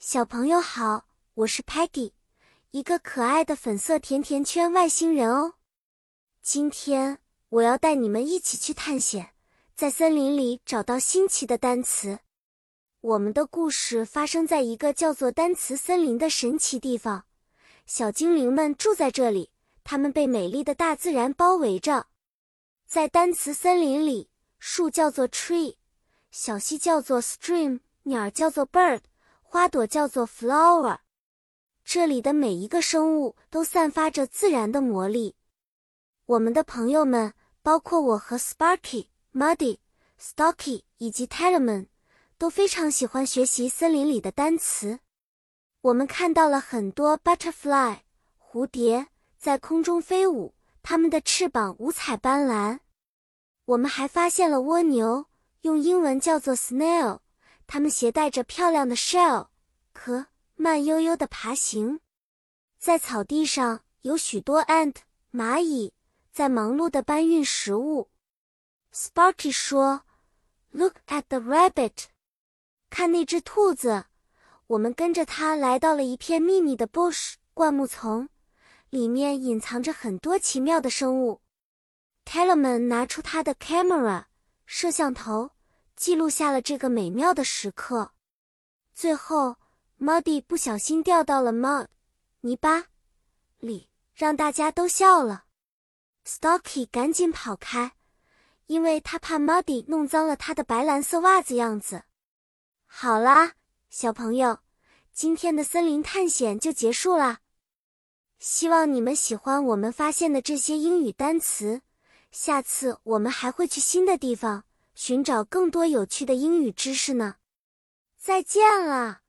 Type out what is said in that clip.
小朋友好，我是 Patty，一个可爱的粉色甜甜圈外星人哦。今天我要带你们一起去探险，在森林里找到新奇的单词。我们的故事发生在一个叫做单词森林的神奇地方，小精灵们住在这里，它们被美丽的大自然包围着。在单词森林里，树叫做 tree，小溪叫做 stream，鸟叫做 bird。花朵叫做 flower，这里的每一个生物都散发着自然的魔力。我们的朋友们，包括我和 Sparky、Muddy、Stocky 以及 Talman，都非常喜欢学习森林里的单词。我们看到了很多 butterfly 蝴蝶在空中飞舞，它们的翅膀五彩斑斓。我们还发现了蜗牛，用英文叫做 snail。它们携带着漂亮的 shell 壳，慢悠悠地爬行。在草地上有许多 ant 蚂蚁在忙碌地搬运食物。Sparky 说：“Look at the rabbit，看那只兔子。”我们跟着它来到了一片秘密的 bush 灌木丛，里面隐藏着很多奇妙的生物。Talman 拿出他的 camera 摄像头。记录下了这个美妙的时刻。最后，Muddy 不小心掉到了 mud 泥巴里，让大家都笑了。Stocky 赶紧跑开，因为他怕 Muddy 弄脏了他的白蓝色袜子样子。好啦，小朋友，今天的森林探险就结束啦。希望你们喜欢我们发现的这些英语单词。下次我们还会去新的地方。寻找更多有趣的英语知识呢，再见了。